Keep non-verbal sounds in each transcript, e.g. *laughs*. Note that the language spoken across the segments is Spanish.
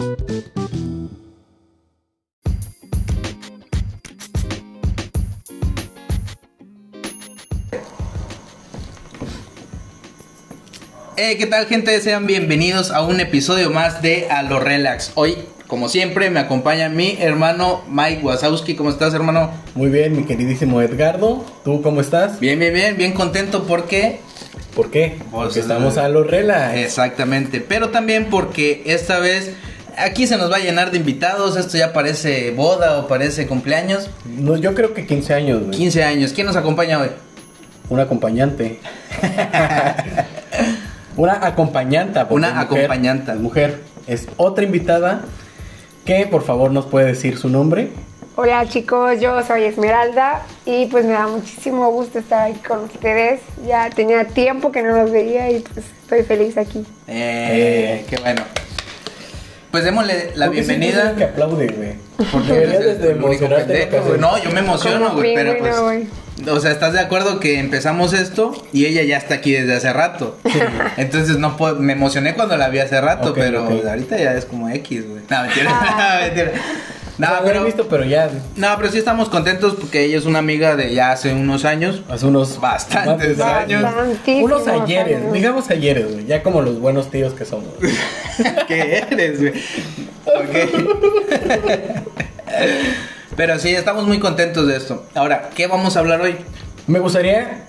Eh, ¿qué tal gente? Sean bienvenidos a un episodio más de A lo Relax. Hoy, como siempre, me acompaña mi hermano Mike Wazowski. ¿Cómo estás, hermano? Muy bien, mi queridísimo Edgardo. ¿Tú cómo estás? Bien, bien, bien, bien contento porque... ¿Por qué? Pues, Porque estamos a lo relax. Exactamente, pero también porque esta vez aquí se nos va a llenar de invitados. Esto ya parece boda o parece cumpleaños. No, yo creo que 15 años, güey. 15 años. ¿Quién nos acompaña hoy? Un acompañante. *laughs* Una acompañanta. porque Una es mujer, acompañanta. mujer. Es otra invitada que por favor nos puede decir su nombre. Hola chicos, yo soy Esmeralda y pues me da muchísimo gusto estar aquí con ustedes. Ya tenía tiempo que no los veía y pues estoy feliz aquí. Eh, qué bueno. Pues démosle la ¿Por qué siempre bienvenida. que aplaude, güey. Porque Deberías eres de el único emocionarte. No, yo me emociono, güey, pero pues. O sea, ¿estás de acuerdo que empezamos esto y ella ya está aquí desde hace rato? Entonces no puedo, me emocioné cuando la vi hace rato, pero ahorita ya es como X, güey. No, mentira, Ah. *laughs* mentira. No, No, lo he pero, visto, pero ya no, pero sí estamos contentos porque ella es una amiga de ya hace unos años. hace unos Bastantes años. Unos ayeres, años. digamos ayeres, güey. Ya como los buenos tíos que somos. *laughs* *laughs* ¿Qué eres, güey? Ok. *laughs* Pero sí, estamos muy contentos de esto. Ahora, ¿qué vamos a hablar hoy? Me gustaría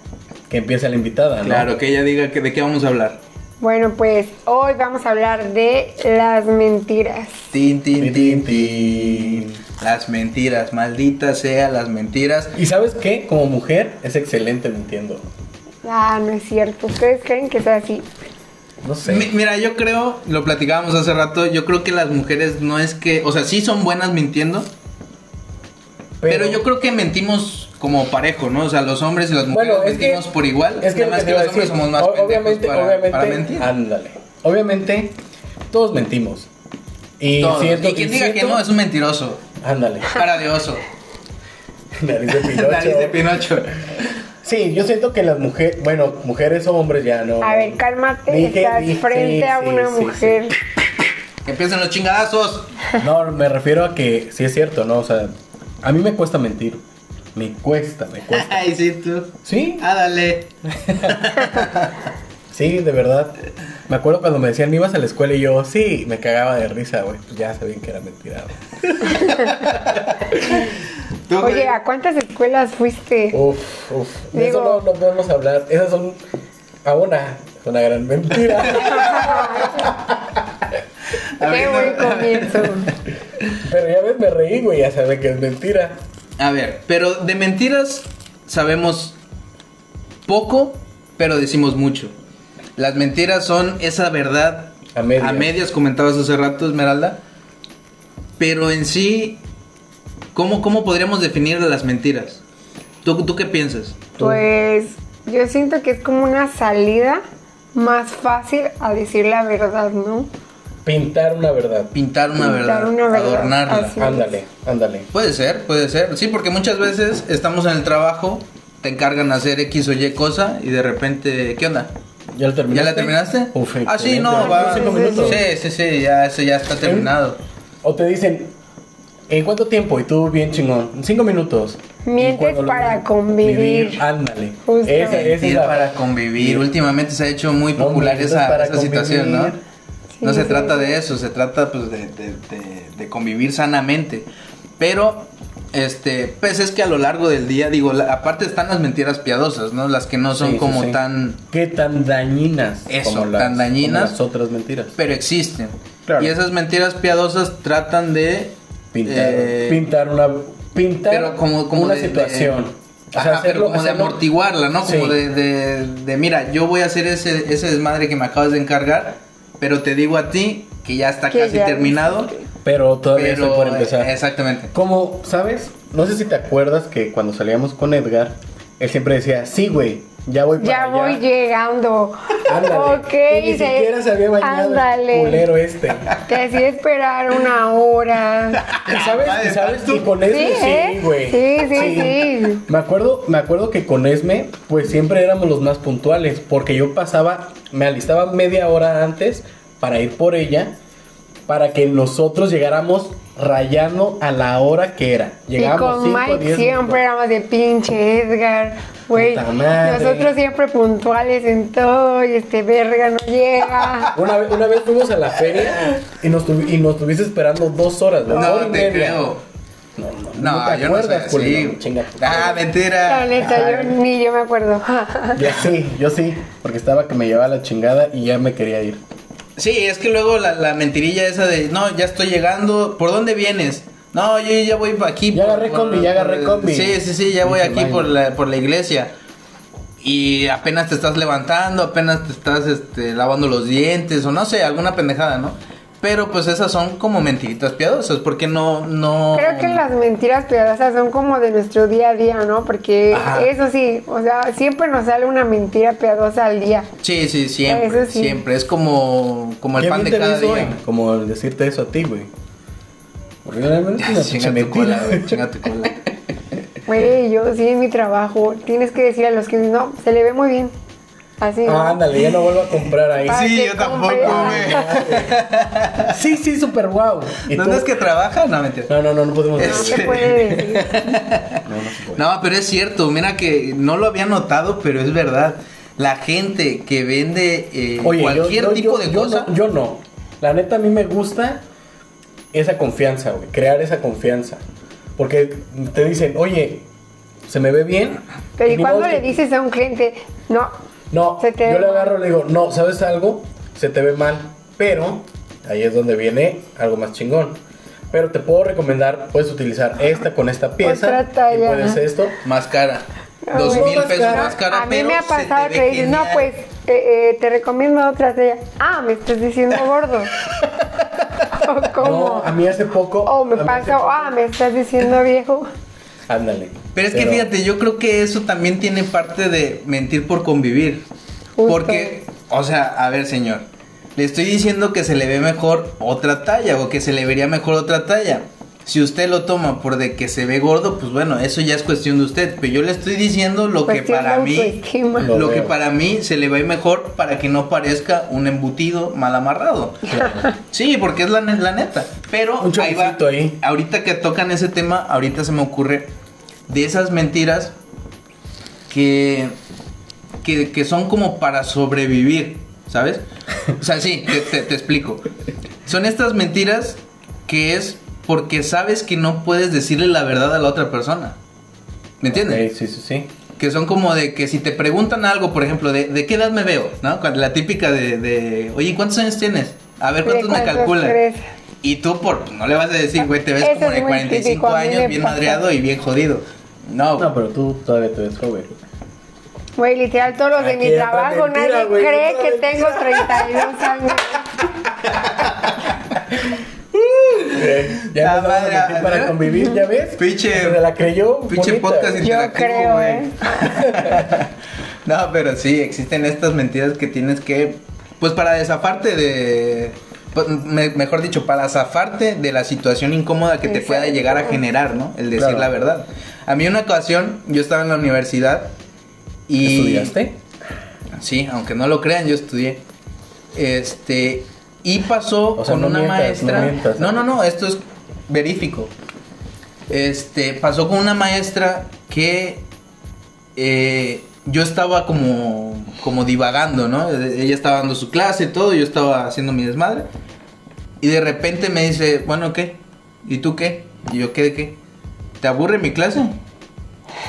que empiece la invitada, ¿no? Claro, que ella diga que, de qué vamos a hablar. Bueno, pues hoy vamos a hablar de las mentiras. Tin, tin, Tin, tin. Las mentiras, malditas sean las mentiras. Y sabes qué, como mujer es excelente mintiendo. Ah, no es cierto. ¿Ustedes creen que sea así? No sé. Mi- Mira, yo creo, lo platicábamos hace rato, yo creo que las mujeres no es que, o sea, sí son buenas mintiendo, pero, yo creo que mentimos como parejo, ¿no? O sea, los hombres y las mujeres Bueno, es que- mentimos por igual. es que, nada lo más que los hombres somos más obviamente, para, obviamente, para mentir. ándale. Obviamente, todos mentimos. Y Todos. siento y quien y diga que no es un mentiroso. Ándale. Cara de oso. *laughs* Nariz de Pinocho. Nariz de Pinocho. Sí, yo siento que las mujeres, bueno, mujeres o hombres ya no. A ver, cálmate. Dije- Estás dije- frente a sí, una sí, sí. mujer. *laughs* Empiezan los chingadazos. No, me refiero a que sí es cierto, ¿no? O sea, a mí me cuesta mentir. Me cuesta, me cuesta. *laughs* Ay, sí, tú. Sí, Ah, dale. *laughs* sí, de verdad. Me acuerdo cuando me decían, ibas a la escuela y yo, sí, me cagaba de risa, güey. Pues ya sabían que era mentira, güey. Oye. ¿a cuántas escuelas fuiste? Uf, uf. De eso Digo- no, no podemos hablar. Esas son. A una. Es una gran mentira. *laughs* Qué no. buen comienzo. Pero ya ves, me reí, güey. Ya saben que es mentira. A ver, pero de mentiras sabemos poco, pero decimos mucho. Las mentiras son esa verdad A medias. a medias, comentabas hace rato, Esmeralda. Pero en sí, ¿cómo, cómo podríamos definir las mentiras? ¿Tú, tú qué piensas? Tú. Pues yo siento que es como una salida más fácil a decir la verdad, ¿no? Pintar una verdad. Pintar una Pintar verdad, una verdad, adornarla. Ándale, ándale. Puede ser, puede ser. Sí, porque muchas veces estamos en el trabajo, te encargan hacer X o Y cosa y de repente, ¿qué onda? ¿Ya lo terminaste? ¿Ya la terminaste? Uf, ah, sí, no, va. Cinco minutos. Sí, sí, sí, ya, ese ya está terminado. O te dicen, ¿en cuánto tiempo? Y tú bien chingón. Cinco minutos. Mientes para convivir. Ándale. Esa, esa es la- para convivir. Últimamente se ha hecho muy No, popular mientes esa, para esa situación, ¿no? no se sí, trata de eso, se trata pues de, de- de- de convivir sanamente. Pero, este, pues es que a lo largo del día, digo, la- aparte están las mentiras piadosas, ¿no? Las que no son Sí, sí, como sí. tan... ¿Qué tan dañinas? Eso, como las, tan dañinas. como las otras mentiras. Pero existen. Claro. Y esas mentiras piadosas tratan de... Pintar, eh, pintar una. Pintar pero como, como una de- de- situación. O sea, Ajá, pero hacerlo- como de amortiguarla, ¿no? Como Sí. de, de, de, mira, yo voy a hacer ese, ese desmadre que me acabas de encargar, pero te digo a ti que ya está Que casi ya terminado. Pero todavía Pero, estoy por empezar. exactamente. Como, ¿sabes? No sé si te acuerdas que cuando salíamos con Edgar, él siempre decía, sí, güey, ya voy para Ya allá. voy llegando. Ándale. Ok, Y ni se- siquiera se había bañado ándale. el culero este. Te hacía esperar una hora. ¿Y sabes? ¿Y sabes? ¿tú? Y con Esme Sí, sí, ¿eh? güey. Sí, sí, sí. Me acuerdo, me acuerdo que con Esme, pues siempre éramos los más puntuales, porque yo pasaba, me alistaba media hora antes para ir por ella, para que nosotros llegáramos rayando a la hora que era. Y Llegamos con 5, Mike 10 siempre éramos de pinche Edgar. Güey, Puta madre. nosotros siempre puntuales en todo y este verga no llega. Una vez, una vez fuimos a la feria y nos, tuvi- y nos tuviste esperando dos horas. No hora y te media. creo. No, no, No, te yo no soy así. Chinga Ah, mentira. La neta, yo ni yo me acuerdo. Yo sí, yo sí, porque estaba que me llevaba la chingada y ya me quería ir. Sí, es que luego la, la mentirilla esa de, no, ya estoy llegando, ¿por dónde vienes? No, yo ya voy aquí. Ya por- agarré por- combi, ya agarré combi. Sí, sí, sí, ya voy aquí por la, por la iglesia. Y apenas te estás levantando, apenas te estás este, lavando los dientes, o no sé, alguna pendejada, ¿no? Pero pues esas son como mentiritas piadosas, porque no, no... Creo que las mentiras piadosas son como de nuestro día a día, ¿no? Porque Ajá. eso sí, o sea, siempre nos sale una mentira piadosa al día. Sí, sí, siempre, Eso sí. siempre. Es como, como el ¿Qué pan de cada hoy? día. Como el decirte eso a ti, güey. Porque realmente es Chinga tu cola, güey, chinga tu cola. Güey, yo sí en mi trabajo, tienes que decir a los que no, se le ve muy bien. Así. ¿no? Ah, ándale, ya no vuelvo a comprar ahí. Ah, Sí, yo tampoco, güey. *laughs* Sí, sí, súper guau. ¿Y ¿Dónde tú? es que trabaja? No, mentira. No, no, no, no podemos No decir. se puede decir. No, no se puede. No, pero es cierto, mira que no lo había notado, pero es verdad. La gente que vende eh, Oye, yo- cualquier yo, tipo yo- de yo cosa. No, yo no. La neta, a mí me gusta esa confianza, güey. Crear esa confianza. Porque te dicen, oye, se me ve bien. Pero ¿y cuando le que- dices a un cliente, no, No, Se te yo le agarro y le digo, no, ¿sabes algo? Se te ve mal. Pero ahí es donde viene algo más chingón. Pero te puedo recomendar, puedes utilizar esta con esta pieza. Otra talla, Y puedes esto. Más cara. Dos mil pesos cara. más cara, a mí pero me ha pasado te que dices, no, pues eh, eh, te recomiendo otra talla. Ah, me estás diciendo gordo. *laughs* o como, No, a mí hace poco. o me poco- ah, me estás diciendo viejo. Ándale. Pero es que fíjate, yo creo que eso también tiene parte de mentir por convivir. Justo. Porque, o sea, a ver, señor, le estoy diciendo que se le ve mejor otra talla o que se le vería mejor otra talla. Si usted lo toma por de que se ve gordo, pues bueno, eso ya es cuestión de usted. Pero yo le estoy diciendo lo que para mí. Lo lo que para mí se le ve mejor para que no parezca un embutido mal amarrado. Sí, porque es la, la neta. Pero Un ahí va. ahí. Ahorita que tocan ese tema, ahorita se me ocurre de esas mentiras que, que, que son como para sobrevivir, ¿sabes? O sea, sí, te, te- te explico. Son estas mentiras que es porque sabes que no puedes decirle la verdad a la otra persona. ¿Me entiendes? Sí, sí, sí. Que son como de que si te preguntan algo, por ejemplo, de, de qué edad me veo, ¿no? La típica de, de, oye, ¿cuántos años tienes? A ver, ¿De ¿cuántos me calculan? crees? Y tú, por, no le vas a decir, güey, te ves Eso como de muy 45 típico, años, bien pasa. madreado y bien jodido. No, No, pero tú todavía te ves joven. Güey, literal, todos los de mi trabajo, mentira, nadie güey, cree otra que mentira. tengo 32 años. *laughs* Ya La nos vamos a madre, meter para convivir, ¿ya ves? Pinche- Se la creyó. pinche bonita. podcast Yo interactivo, creo, güey. ¿eh? *laughs* No, pero sí, existen estas mentiras que tienes que, pues para desafarte de, mejor dicho, para zafarte de la situación incómoda que te pueda llegar a generar, ¿no? El decir Claro. la verdad. A mí una ocasión, yo estaba en la universidad y... ¿Estudiaste? Sí, aunque no lo crean, yo estudié. Este, y pasó O sea, con no una mientas, maestra. no mientas. no, no, no, esto es verífico. Este, pasó con una maestra que eh, yo estaba como, como divagando, ¿no? Ella estaba dando su clase y todo, yo estaba haciendo mi desmadre. Y de repente me dice, bueno, ¿qué? ¿Y tú qué? Y yo, ¿qué de qué? ¿Te aburre mi clase?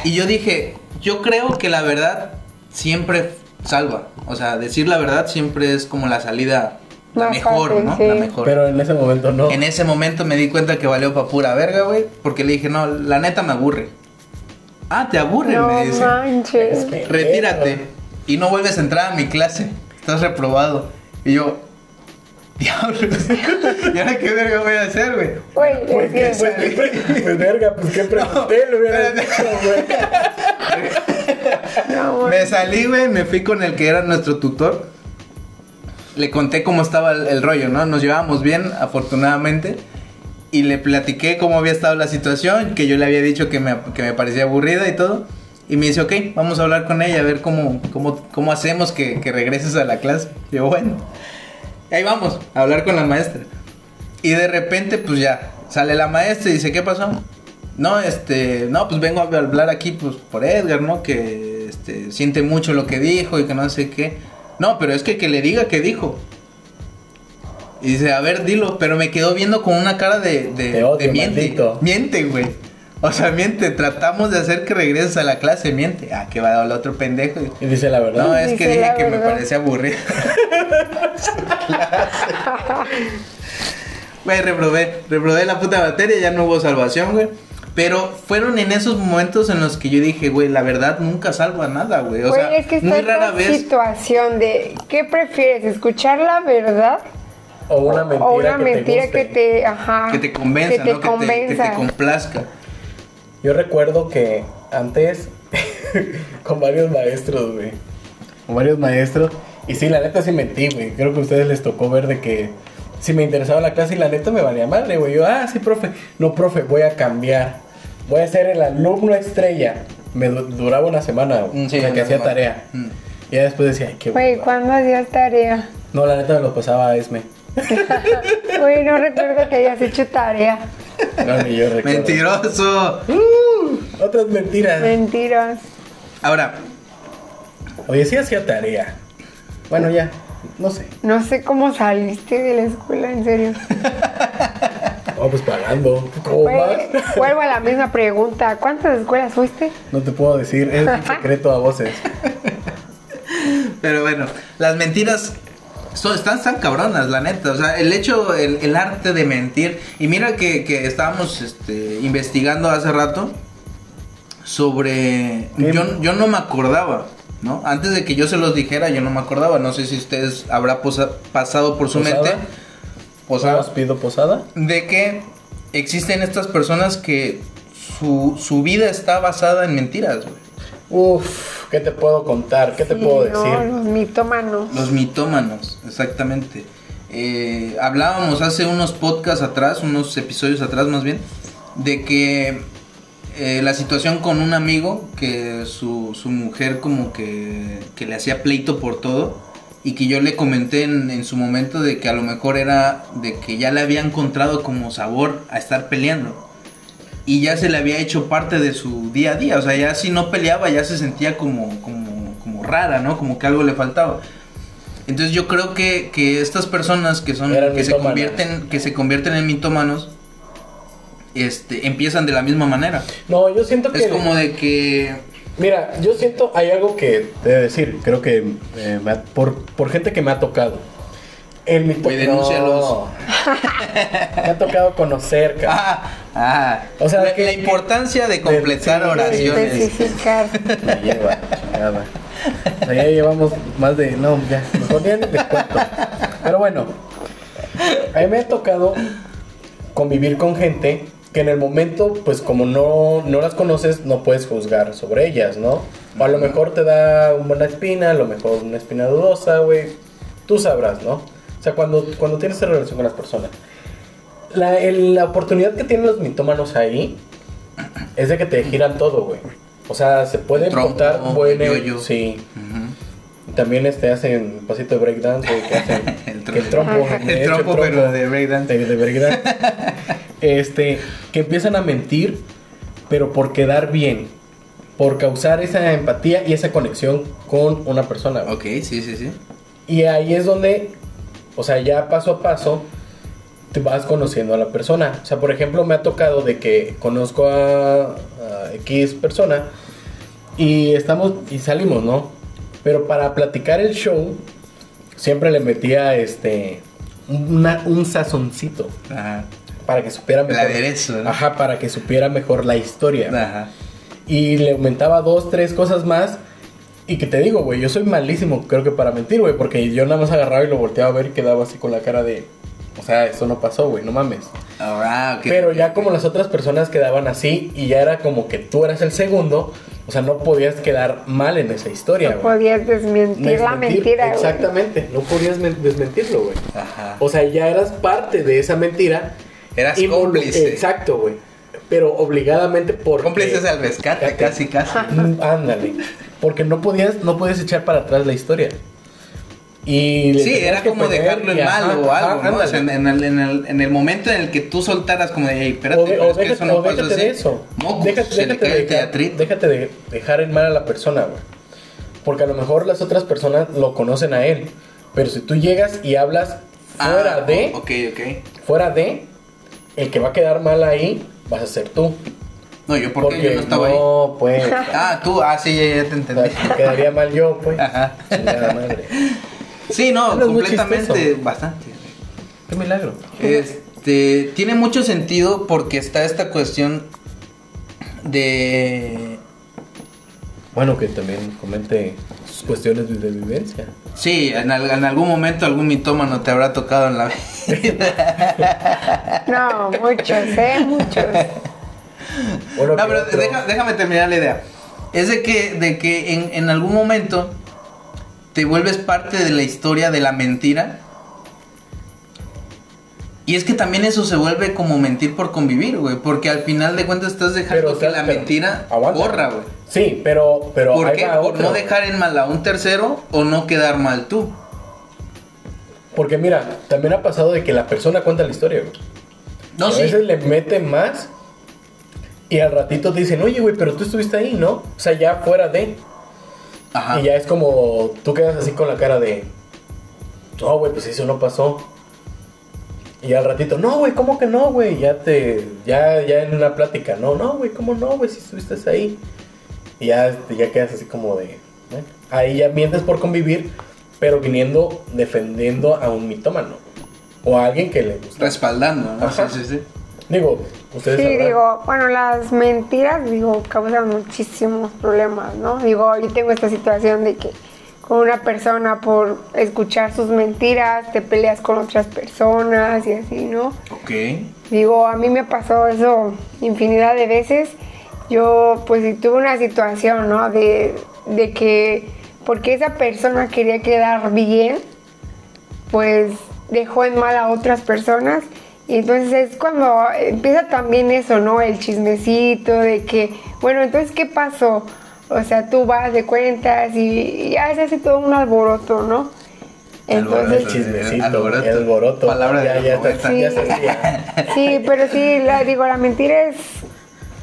Y yo dije, yo creo que la verdad siempre salva. O sea, decir la verdad siempre es como la salida, la Más mejor, fácil, ¿no? sí. La mejor. Pero en ese momento no. En ese momento me di cuenta que valió pa' pura verga, güey. Porque le dije, no, la neta me aburre. Ah, te aburre, No me dice. manches. Es que- Retírate. Y no vuelves a entrar a mi clase. Estás reprobado. Y yo, diablos. *laughs* ¿Y ahora qué verga voy a hacer, güey? Güey, Pues, es ¿qué? pues, ¿qué pre- pues, verga, pues qué *laughs* pregunté, lo hubieras dicho, güey. *laughs* no, güey. Me salí, güey, me fui con el que era nuestro tutor. Le conté cómo estaba el, el rollo, ¿no? Nos llevábamos bien, afortunadamente. Y le platiqué cómo había estado la situación, que yo le había dicho que me, que me parecía aburrida y todo. Y me dice, ok, vamos a hablar con ella, a ver cómo, cómo, cómo hacemos que, que regreses a la clase. Y yo, bueno. Ahí vamos, a hablar con la maestra. Y de repente, pues ya, sale la maestra y dice, ¿qué pasó? No, este, no, pues vengo a hablar aquí, pues, por Edgar, ¿no? Que, este, siente mucho lo que dijo y que no sé qué. No, pero es que que le diga qué dijo. Y dice, a ver, dilo, pero me quedó viendo con una cara de, de, Te odio, de miente. maldito. Miente, güey. O sea, miente, tratamos de hacer que regreses a la clase, miente. Ah, que va a dar el otro pendejo. Y dice la verdad. No, es que dije que me parecía aburrido. *laughs* Güey, reprobé, reprobé la puta materia, ya no hubo salvación, güey. Pero fueron en esos momentos en los que yo dije, güey, la verdad nunca salva nada, güey. O Güey, sea, es que muy esta rara vez. situación de ¿qué prefieres? ¿Escuchar la verdad? o una mentira, o una que, mentira te que guste. te, ajá, Que te convenza, que te ¿no? Que te, que te convenza. complazca. Yo recuerdo que antes, *laughs* con varios maestros, güey. Con varios maestros. Y sí, la neta sí mentí, güey. Creo que a ustedes les tocó ver de que si me interesaba la clase y la neta me valía madre, güey. Yo, ah, sí, profe. No, profe, voy a cambiar. Voy a ser el alumno estrella. Me du- duraba una semana, güey. Mm, sí, o sea, que hacía semana. tarea. Mm. Y ya después decía, ay, qué Güey. ¿cuándo hacías tarea? No, la neta me lo pasaba a Esme. *laughs* Güey, no recuerdo que hayas hecho tarea. *laughs* No, ni yo recuerdo. Mentiroso. Uh, otras mentiras. Mentiras. Ahora, Oye, sí hacía tarea. Bueno, ya. No sé. No sé cómo saliste de la escuela, en serio. *laughs* Oh, pues pagando. ¿Cómo más? vuelvo a la misma pregunta. ¿Cuántas escuelas fuiste? No te puedo decir, es un *laughs* secreto a voces. pero bueno, las mentiras están tan cabronas, la neta. O sea, el hecho, el, el arte de mentir. Y mira que, que estábamos este, investigando hace rato sobre. Yo, yo no me acordaba, ¿no? Antes de que yo se los dijera, yo no me acordaba. No sé si ustedes habrá posa- pasado por su ¿Posada? mente. Posada. ¿Os pido posada? de que existen estas personas que su, su vida está basada en mentiras, güey. Uf, ¿qué te puedo contar? ¿Qué te puedo no, decir? los mitómanos. Los mitómanos, exactamente. Eh, hablábamos hace unos podcasts atrás, unos episodios atrás más bien, de que eh, la situación con un amigo, que su, su mujer como que, que le hacía pleito por todo, y que yo le comenté en, en su momento de que a lo mejor era de que ya le había encontrado como sabor a estar peleando. Y ya se le había hecho parte de su día a día, o sea, ya si no peleaba ya se sentía como, como, como rara, ¿no? Como que algo le faltaba. Entonces yo creo que, que estas personas que son Eran que se convierten que se convierten en mitómanos este empiezan de la misma manera. No, yo siento que... Es como de que Mira, yo siento, hay algo que de decir, creo que eh, ha- por, por gente que me ha tocado. El mito... Güey, denúncialos. Me ha tocado conocer, *laughs* cabrón. ah, ah, O sea, la, que- la importancia de completar oraciones. Especificar. *laughs* Me lleva, chingada. O sea, ya llevamos más de. No, ya, mejor ya ni les cuento. Pero bueno, a mí me ha tocado convivir con gente que en el momento, pues como no, no las conoces, no puedes juzgar sobre ellas, ¿no? O a lo mejor te da una buena espina, a lo mejor una espina dudosa, güey. Tú sabrás, ¿no? O sea, cuando, cuando tienes esa relación con las personas. La, el- la oportunidad que tienen los mitómanos ahí es de que te giran todo, güey. O sea, se puede Trompo, montar yo-yo. Sí. También este hacen pasito de breakdance, güey, que hacen *laughs* El que el trompo. El hecho, trompo, pero de breakdance. de, de breakdance. Este, que empiezan a mentir, pero por quedar bien, por causar esa empatía y esa conexión con una persona. güey. Ok, sí, sí, sí. Y ahí es donde, o sea, ya paso a paso, te vas conociendo a la persona. O sea, por ejemplo, me ha tocado de que conozco a, a X persona y estamos y salimos, ¿no? Pero para platicar el show, siempre le metía este una- un sazoncito Ajá. para que supiera El mejor. aderezo, ¿no? Ajá, para que supiera mejor la historia. Ajá. Y le aumentaba dos, tres cosas más. Y que te digo, güey, yo soy malísimo, creo que para mentir, güey, porque yo nada más agarraba y lo volteaba a ver y quedaba así con la cara de. O sea, eso no pasó, güey, no mames. Ahora, ok. Pero ya como las otras personas quedaban así y ya era como que tú eras el segundo, o sea, no podías quedar mal en esa historia, No güey. podías desmentir la mentira, güey. Exactamente, no podías men- desmentirlo, güey. Ajá. O sea, ya eras parte de esa mentira. Eras Y- cómplice. Exacto, güey. Pero obligadamente por Cómplices al rescate, casi, casi. Ándale. Porque no podías, no podías echar para atrás la historia. Y Sí, era como dejarlo en y ajá, mal o algo, ¿no? O sea, en, el, en, el, en el momento en el que tú soltaras como de, hey, espérate, O, de- o es que déjate, eso no pasó déjate así. de eso. Mocos, déjate, de, dejar- teatrito. déjate de dejar en mal a la persona, güey. Porque a lo mejor las otras personas lo conocen a él. Pero si tú llegas y hablas fuera Ah, de, Ok, ok. fuera de, el que va a quedar mal ahí vas a ser tú. No, yo porque yo no estaba ahí. no, pues. *laughs* Ah, tú, ah, sí, ya, ya te entendí. *laughs* quedaría mal yo, pues. Ajá. Madre. Sí, no, muy completamente, bastante. Qué milagro. Este, tiene mucho sentido porque está esta cuestión de... Bueno, que también comente sus cuestiones de vivencia. Sí, en, al- en algún momento algún mitómano te habrá tocado en la *laughs* vida. No, muchos, ¿eh? Muchos. Bueno, No, pero deja- déjame terminar la idea. Es de que, de que en, en algún momento te vuelves parte de la historia de la mentira. Y es que también eso se vuelve como mentir por convivir, güey. Porque al final de cuentas estás dejando Pero, que la mentira aguanta. corra, güey. Sí, pero, pero ¿Por qué? Por no dejar en mal a un tercero o no quedar mal tú. Porque mira, también ha pasado de que la persona cuenta la historia, güey. No, a sí. veces le mete más y al ratito te dicen, oye, güey, pero tú estuviste ahí, ¿no? O sea, ya fuera de. Ajá. Y ya es como, tú quedas así con la cara de, no, güey, pues eso no pasó. Y al ratito, no, güey, ¿cómo que no, güey? Ya te, ya, ya en una plática, no, no, güey, ¿cómo no, güey? Si estuviste ahí. Y ya, ya quedas así como de, ahí ya mientes por convivir, pero viniendo, defendiendo a un mitómano. O a alguien que le gusta. Respaldando, ¿no? Ajá. Sí, sí, sí. Digo, ustedes Sí, sabrán. digo, bueno, las mentiras, digo, causan muchísimos problemas, ¿no? Digo, yo tengo esta situación de que con una persona por escuchar sus mentiras te peleas con otras personas y así, ¿no? Ok. Digo, a mí me pasó eso infinidad de veces. Yo, pues, tuve una situación, ¿no? De, de que, porque esa persona quería quedar bien, pues dejó en mal a otras personas. Y entonces es cuando empieza también eso, ¿no? El chismecito de que, bueno, entonces, ¿qué pasó? O sea, tú vas de cuentas y, ya se hace todo un alboroto, ¿no? Entonces, El chismecito, Alboroto. el alboroto. Palabra ya, de ya, se hacía. Sí, pero sí, la, digo, la mentira es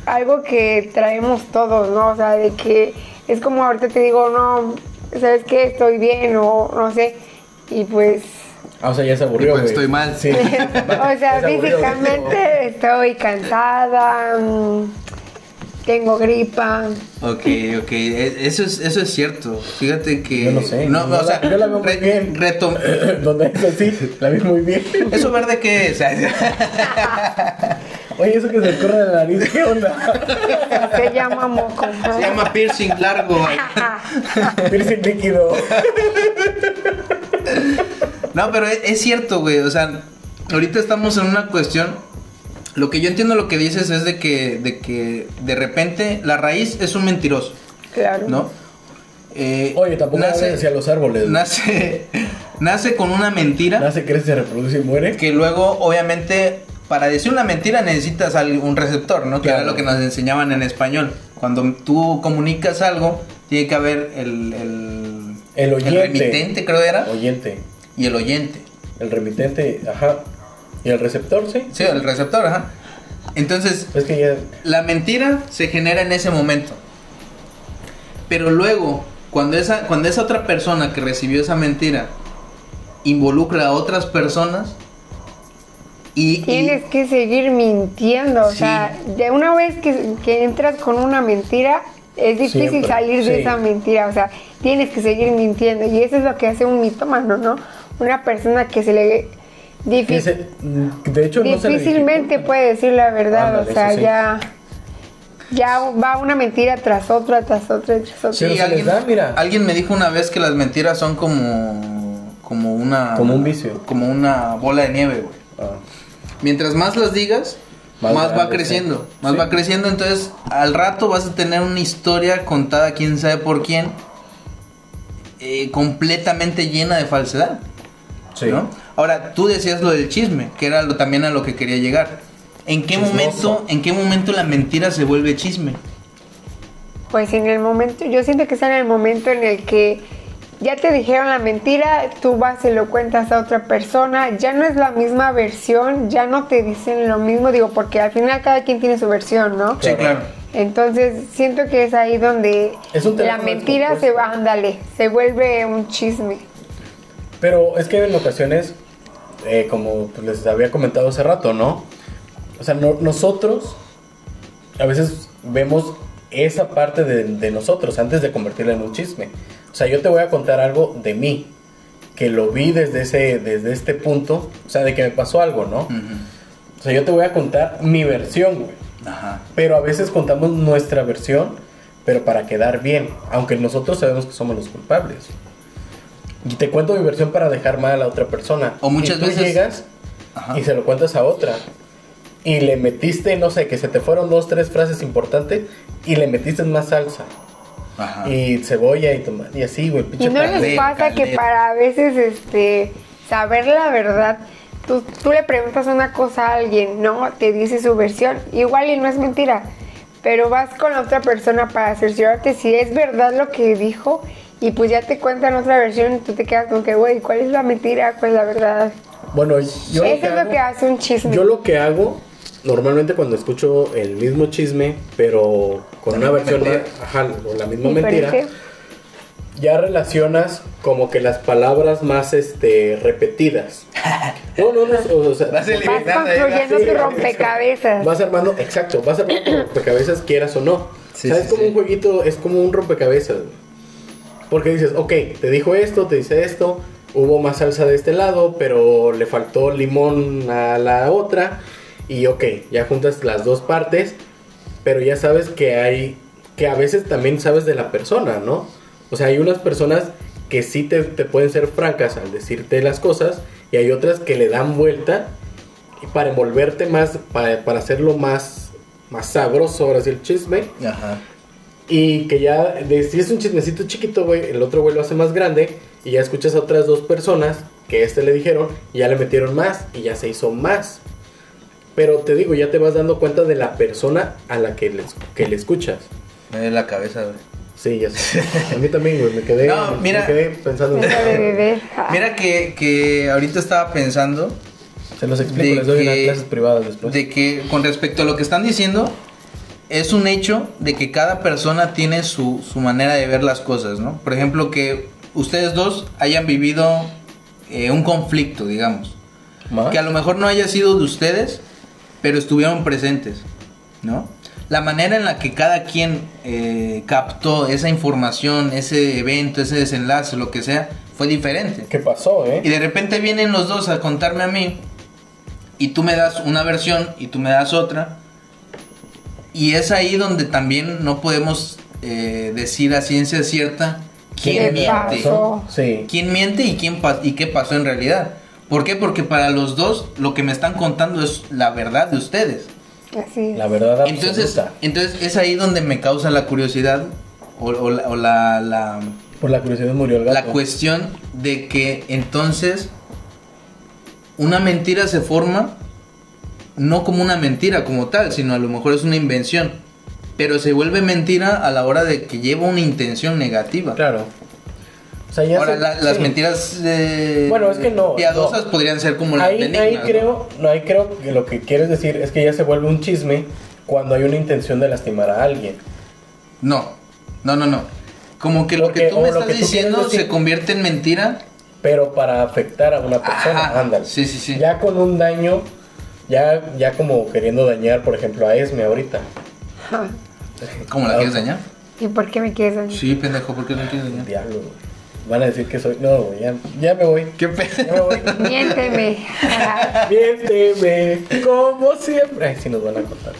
algo que traemos todos, ¿no? O sea, de que es como ahorita te digo, no, ¿sabes qué? Estoy bien o no sé. Y pues, Ah, o sea, ya se aburrió, pues estoy mal. Sí. *laughs* *laughs* o sea, físicamente estoy cansada, mm, tengo gripa. Ok, ok, e- eso es, eso es cierto. Fíjate que. Yo no sé. No, Yo o sea, la- yo la veo muy re- bien. retom- *clears throat* Donde es así, la vi muy bien. ¿Eso verde qué es? *laughs* Oye, eso que se escorre de la nariz, ¿qué onda? Se llama moco. Se llama piercing largo. Piercing líquido. No, pero es, es cierto, güey. O sea, ahorita estamos en una cuestión. Lo que yo entiendo lo que dices es de que, de que de repente la raíz es un mentiroso, Claro. ¿no? Eh, Oye, tampoco nace, nace hacia los árboles. nace, nace con una mentira Nace, crece, se reproduce y muere. que luego, obviamente, para decir una mentira necesitas un receptor, ¿no? Que Claro. era lo que nos enseñaban en español. Cuando tú comunicas algo, tiene que haber el, el, El oyente. remitente, creo era, Oyente. Y el oyente. El remitente, ajá. ¿Y el receptor, sí? Sí, el receptor, ajá. Entonces, Es que ya. la mentira se genera en ese momento. Pero luego, cuando esa, cuando esa otra persona que recibió esa mentira involucra a otras personas y, y- Tienes que seguir mintiendo, o sea, de una vez que, que entras con una mentira, es difícil Siempre, salir de esa mentira, o sea, tienes que seguir mintiendo y eso es lo que hace un mitómano, ¿no? Una persona que se le se- mm, de hecho, no se le difícilmente puede decir la verdad, Ándale, o sea, sí. ya ya va una mentira tras otra, tras otra, y tras otra. Sí. Alguien, les da, mira. alguien me dijo una vez que las mentiras son como como una Como un vicio. como una bola de nieve, güey. Ah, Mientras más las digas, Más más, va creciendo, sí. más Sí. va creciendo, entonces al rato vas a tener una historia contada quién sabe por quién, eh, completamente llena de falsedad. Sí. ¿no? Ahora, tú decías lo del chisme, que era lo, también a lo que quería llegar. ¿En qué Chismoso. momento, en qué momento la mentira se vuelve chisme? Pues en el momento, yo siento que está en el momento en el que ya te dijeron la mentira, tú vas y lo cuentas a otra persona, ya no es la misma versión, ya no te dicen lo mismo, digo, porque al final cada quien tiene su versión, ¿no? Sí, claro. Entonces siento que es ahí donde la mentira se va, ándale, se vuelve un chisme. Pero es que en ocasiones, eh, como pues, les había comentado hace rato, ¿no? O sea, no- nosotros a veces vemos esa parte de, de nosotros antes de convertirla en un chisme. O sea, yo te voy a contar algo de mí, que lo vi desde, ese, desde este punto, o sea, de que me pasó algo, ¿no? O sea, yo te voy a contar mi versión, güey. Ajá. Pero a veces contamos nuestra versión, pero para quedar bien, aunque nosotros sabemos que somos los culpables. Y te cuento mi versión para dejar mal a la otra persona. O muchas y tú veces- llegas Ajá. y se lo cuentas a otra. Y le metiste, no sé, que se te fueron dos, tres frases importantes y le metiste más salsa. Ajá. Y cebolla y tomate y así, güey. Y pinche no les caldero. pasa que para a veces este saber la verdad, tú, tú le preguntas una cosa a alguien, ¿no? Te dice su versión, igual y no es mentira, pero vas con la otra persona para cerciorarte si es verdad lo que dijo y pues ya te cuentan otra versión y tú te quedas con que, güey, ¿cuál es la mentira? ¿Cuál es la verdad? Bueno, yo Eso es lo hago- que hace un chisme. Yo lo que hago, normalmente cuando escucho el mismo chisme, pero con una versión mentira. ajá, o la misma mentira, ya relacionas como que las palabras más este repetidas. No, no, no, o sea, Vas construyendo tu rompecabezas. vas armando, exacto, vas armando tu rompecabezas quieras o no. Sí, o sea, sí, es como sí. un jueguito, es como un rompecabezas. Porque dices, ok, te dijo esto, te dice esto, hubo más salsa de este lado, pero le faltó limón a la otra. Y ok, ya juntas las dos partes, pero ya sabes que hay, que a veces también sabes de la persona, ¿no? O sea, hay unas personas que sí te, te pueden ser francas al decirte las cosas y hay otras que le dan vuelta y para envolverte más, para, para hacerlo más, más sabroso, ahora sí el chisme. Ajá. Y que ya, de- si es un chismecito chiquito, güey, el otro güey lo hace más grande. Y ya escuchas a otras dos personas que este le dijeron, y ya le metieron más, y ya se hizo más. Pero te digo, ya te vas dando cuenta de la persona a la que le, que le escuchas. Me duele la cabeza, güey. Sí, ya sé. *laughs* A mí también, güey, me quedé, No, mira. me quedé pensando en Deja de beber. Mira que, que ahorita estaba pensando Se los explico, les doy unas que- clases privadas después. de que con respecto a lo que están diciendo, es un hecho de que cada persona tiene su, su manera de ver las cosas, ¿no? Por ejemplo, que ustedes dos hayan vivido eh, un conflicto, digamos. ¿Más? Que a lo mejor no haya sido de ustedes, pero estuvieron presentes, ¿no? La manera en la que cada quien eh, captó esa información, ese evento, ese desenlace, lo que sea, fue diferente. ¿Qué pasó, eh? Y de repente vienen los dos a contarme a mí y tú me das una versión y tú me das otra. Y es ahí donde también no podemos eh, decir a ciencia cierta quién ¿Qué miente. Sí. ¿Quién miente y, quién pa- y qué pasó en realidad? ¿Por qué? Porque para los dos lo que me están contando es la verdad de ustedes. Así. La verdad absoluta. Entonces, entonces es ahí donde me causa la curiosidad o, o la- o la- la, Por la curiosidad murió el gato. la cuestión de que entonces una mentira se forma no como una mentira como tal, sino a lo mejor es una invención, pero se vuelve mentira a la hora de que lleva una intención negativa. Claro. O sea, ya Ahora se- la- las mentiras eh, Bueno, es que no, piadosas no. podrían ser como las ahí, benignas, ahí creo, no, ahí creo que lo que quieres decir es que ya se vuelve un chisme cuando hay una intención de lastimar a alguien. No, no, no, no. Como que lo que tú me estás diciendo decir- se convierte en mentira. Pero para afectar a una persona, Ajá, ándale. sí, sí, sí. Ya con un daño, ya, ya como queriendo dañar, por ejemplo, a Esme ahorita. ¿Cómo la quieres dañar? ¿Y por qué me quieres dañar? Sí, pendejo, ¿por qué no quieres dañar? Diablo, güey. Van a decir que soy. No, güey, ya, ya me voy. ¿Qué Ya me voy. Miénteme. *laughs* Miénteme, como siempre. Ay, sí nos van a contar.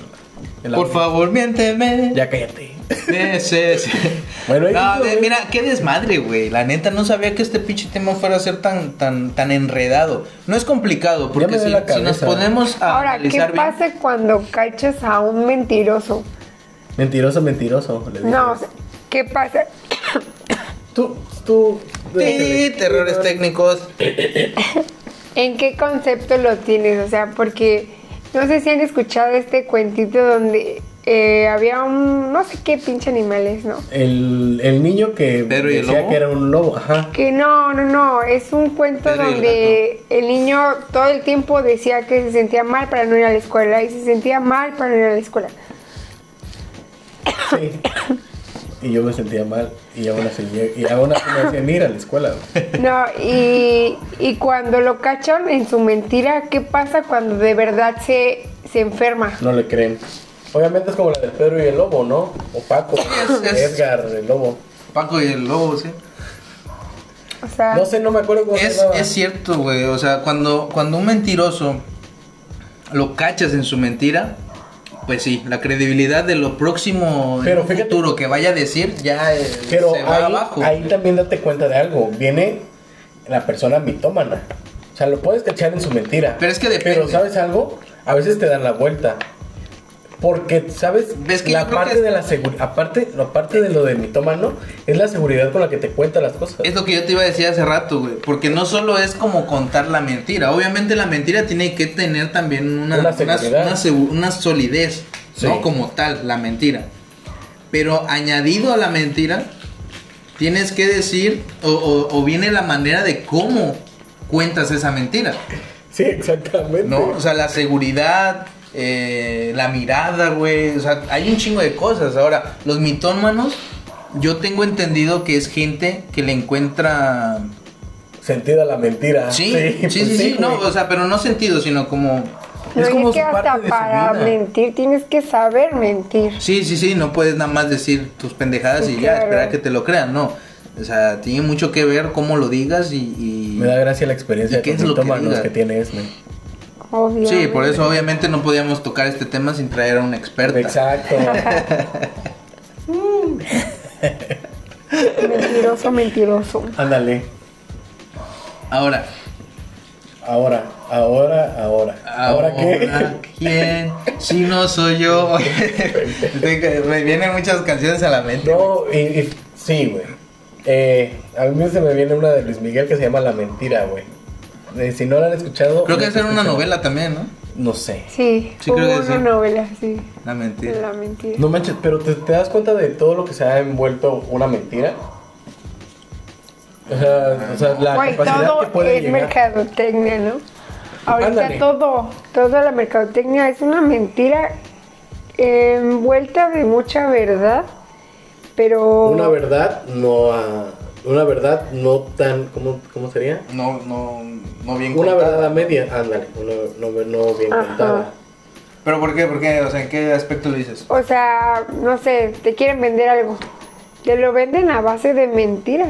Por favor, miénteme. Ya cállate. Sí, sí, sí. *laughs* Bueno, ahí No, de- mira, qué desmadre, güey. La neta, no sabía que este pinche tema fuera a ser tan, tan, tan enredado. No es complicado, porque si, nos ponemos a Ahora, ¿qué bien- pasa cuando cachas a un mentiroso? Mentiroso, mentiroso. le dije. No, o sea, ¿qué pasa? Tú, tú. Sí, terrores técnicos. ¿En qué concepto lo tienes? O sea, porque no sé si han escuchado este cuentito donde eh, había un, no sé qué pinche animales, ¿no? El, el niño que Pedro y el decía lobo. que era un lobo, ajá. Que no, no, no, es un cuento Pedro y el donde el niño todo el tiempo decía que se sentía mal para no ir a la escuela y se sentía mal para no ir a la escuela. Sí. Y yo me sentía mal y aún así, y aún así me hacían ir a la escuela. güey. No, y, y cuando lo cachan en su mentira, ¿qué pasa cuando de verdad se, se enferma? No le creen. Obviamente es como la del Pedro y el lobo, ¿no? O Paco, *laughs* es- es- Edgar, el lobo. Paco y el lobo, sí. O sea, No sé, no me acuerdo cómo Es, es cierto, güey. O sea, cuando, cuando un mentiroso lo cachas en su mentira, pues sí, la credibilidad de lo próximo Pero fíjate- futuro que vaya a decir ya eh, Pero se va ahí, abajo. ahí también date cuenta de algo. Viene la persona mitómana. O sea, lo puedes cachar en su mentira. Pero es que depende. Pero ¿sabes algo? A veces te dan la vuelta. Porque, ¿sabes? Ves que la parte que de la seguridad, aparte, aparte de lo del mitómano, es la seguridad con la que te cuenta las cosas. Es lo que yo te iba a decir hace rato, güey. Porque no solo es como contar la mentira. Obviamente la mentira tiene que tener también una, Una una, una solidez, Sí. ¿no? Como tal, la mentira. Pero añadido a la mentira, tienes que decir, o, o- o viene la manera de cómo cuentas esa mentira, Sí, exactamente. ¿no? O sea, la seguridad, eh, la mirada, güey. O sea, hay un chingo de cosas. Ahora, los mitómanos, yo tengo entendido que es gente que le encuentra Sentido a la mentira. Sí, sí, sí, pues sí, no, o sea, pero no sentido, sino como... no, es como es que hasta de para mentir tienes que saber mentir. Sí, sí, sí, no puedes nada más decir tus pendejadas Sí, y ya, esperar que te lo crean, no. O sea, tiene mucho que ver cómo lo digas y... y- Me da gracia la experiencia ¿Y qué de es lo que que, tiene Esme. Obviamente. Sí, por eso obviamente no podíamos tocar este tema sin traer a un experta. Exacto. *laughs* Mentiroso, mentiroso. Ándale. Ahora, Ahora, ahora, ahora. ¿Ahora qué? ¿Quién? Si no soy yo. *laughs* me vienen muchas canciones a la mente. No, y, y- sí, güey. Eh, a mí se me viene una de Luis Miguel que se llama La Mentira, güey. Eh, si no la han escuchado. Creo que era una novela también, ¿no? No sé. Sí, creo que una sí. novela, sí. La mentira. La mentira. No manches, pero ¿te, te das cuenta de todo lo que se ha envuelto una mentira? O sea, o sea la Güey, capacidad todo que puede es llegar. mercadotecnia, ¿no? Ahorita Ándale. todo, toda la mercadotecnia es una mentira envuelta de mucha verdad, pero... Una verdad no a- una verdad no tan ¿cómo, cómo sería? No, no, no bien Una contada. verdad a media, ándale, una no, no bien Ajá. contada. ¿Pero por qué? ¿Por qué? O sea, ¿en qué aspecto lo dices? O sea, no sé, te quieren vender algo. Te lo venden a base de mentiras.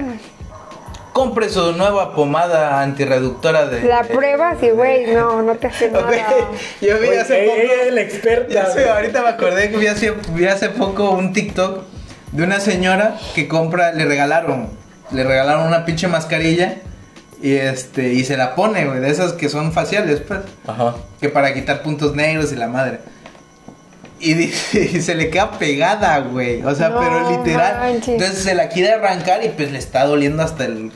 Compre su nueva pomada antirreductora de... La pruebas y, güey, no, no te hace *laughs* nada. Yo vi hace ella poco... es la experta. Ya sé, ahorita me acordé que vi hace, vi hace poco un TikTok de una señora que compra, le regalaron, le regalaron una pinche mascarilla y este, y se la pone, güey, de esas que son faciales, pues, Ajá. que para quitar puntos negros y la madre. Y, dice- *laughs* y se le queda pegada, güey. O sea, No pero literal. manches. Entonces se la quiere arrancar y pues le está doliendo hasta el,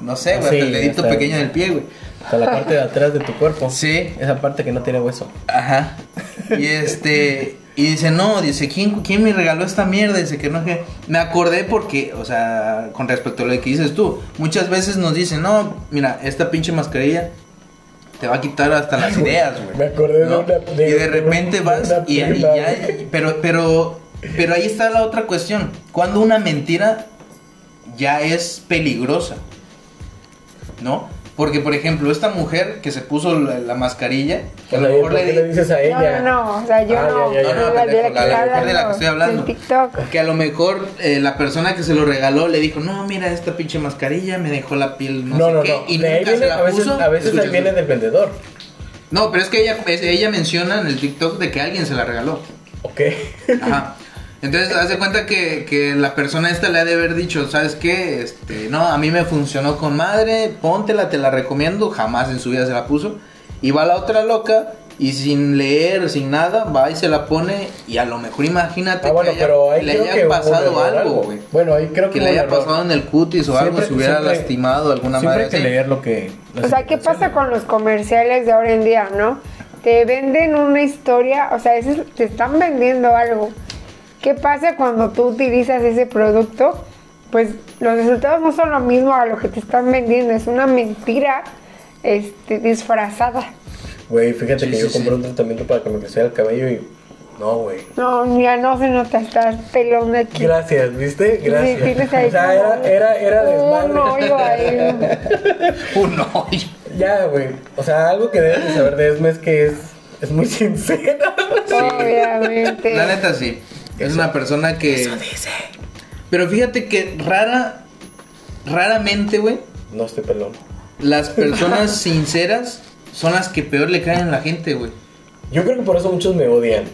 no sé, güey, Sí, hasta el dedito hasta- pequeño del pie, güey. Hasta la parte de atrás de tu cuerpo. Sí. Esa parte que no tiene hueso. Ajá. *laughs* Y este. Y dice, no, dice, ¿quién, ¿quién me regaló esta mierda? Dice que no, que. Me acordé porque, o sea, con respecto a lo que dices tú, muchas veces nos dicen, no, mira, esta pinche mascarilla te va a quitar hasta las *laughs* ideas, güey. Me acordé de ¿no? una- de- y de repente *laughs* una vas y, y ya. Pero, pero, pero ahí está la otra cuestión. Cuando una mentira ya es peligrosa, ¿no? Porque, por ejemplo, esta mujer que se puso la, la mascarilla, que a lo mejor ¿Por le le dices a No, ella? no, no, o sea, yo Ah, no. ya, ya, ya. No, no, la de la que la- mujer de la que estoy hablando. En TikTok. Que a lo mejor eh, la persona que se lo regaló le dijo, no, mira, esta pinche mascarilla me dejó la piel, no, No, sé no, qué, no. y De ahí nunca viene- se la a veces, puso. a veces ahí viene del vendedor. No, pero es que ella, ella menciona en el TikTok de que alguien se la regaló. Ok. Ajá. Entonces, hace cuenta que, que la persona esta le ha de haber dicho, ¿sabes qué? Este, no, a mí me funcionó con madre, póntela, te la recomiendo, jamás en su vida se la puso. Y va la otra loca y sin leer, sin nada, va y se la pone y a lo mejor imagínate Ah, bueno, que haya- pero ahí le creo haya que pasado error, algo, güey. Bueno, ahí creo que, Que le haya error. pasado en el cutis o algo, Siempre- se hubiera siempre- lastimado alguna Siempre madre hay que así. leer lo que... O sea, ¿qué pasa con los comerciales de ahora en día, no? te venden una historia, o sea, te están vendiendo algo. ¿Qué pasa cuando tú utilizas ese producto? Pues los resultados no son lo mismo a lo que te están vendiendo, es una mentira este, disfrazada. Güey, fíjate Sí, que sí, yo compré sí. un tratamiento para que me creciera el cabello y. No, güey. No, ya no se nota, estás pelón de aquí. Gracias, ¿viste? Gracias. tienes ahí *laughs* o sea, era, era, era desmadre. Un hoyo ahí. *laughs* Un hoyo. Ya, güey. O sea, algo que debes de saber de Esme es que es, es muy *laughs* sincera. Obviamente. La neta sí. Es una persona que. Pero fíjate que rara. Raramente, güey. No estoy pelón. Las *laughs* personas sinceras son las que peor le caen a la gente, güey. Yo creo que por eso muchos me odian.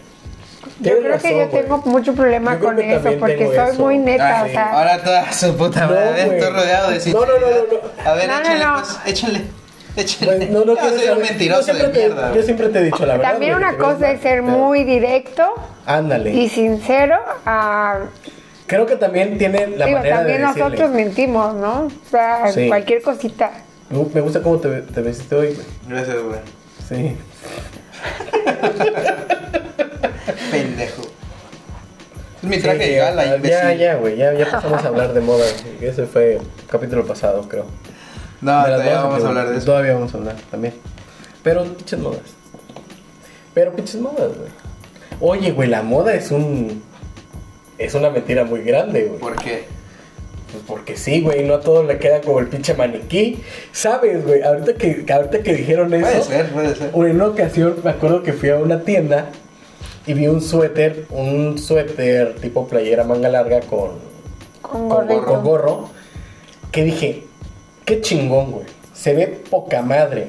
Yo creo que yo tengo mucho problema con eso, porque soy eso. muy neta, Ah, o sí. sea. Ahora toda su puta No, madre. güey. Estoy rodeado de No, no, no, sinceridad. no, no. A ver, No, no, échale, no. pues. Échale. Échale. No, no Yo soy un mentiroso de te, mierda. Yo siempre te he dicho la verdad. También una cosa es ser muy directo Ándale. y sincero. a Creo que también tiene la digo, manera también de decirle. nosotros mentimos, ¿no? O sea, Sí. cualquier cosita. Me gusta cómo te, te vestiste hoy, güey. Gracias, güey. Sí. *laughs* Pendejo. Es mi traje Sí, de gala, ya, imbécil. Ya, ya, güey. Ya, ya pasamos a hablar de moda. Ese fue el capítulo pasado, creo. No, todavía vamos a hablar de eso. Todavía vamos a hablar también. Pero pinches modas. Pero pinches modas, güey. Oye, güey, la moda es un. Es una mentira muy grande, güey. ¿Por qué? Pues porque sí, güey, no a todo le queda como el pinche maniquí. ¿Sabes, güey? Ahorita que, ahorita que dijeron eso. Puede ser, puede ser. En una ocasión me acuerdo que fui a una tienda y vi un suéter, un suéter tipo playera manga larga con, Con con, gorrito. con gorro. Que dije, qué chingón, güey. Se ve poca madre.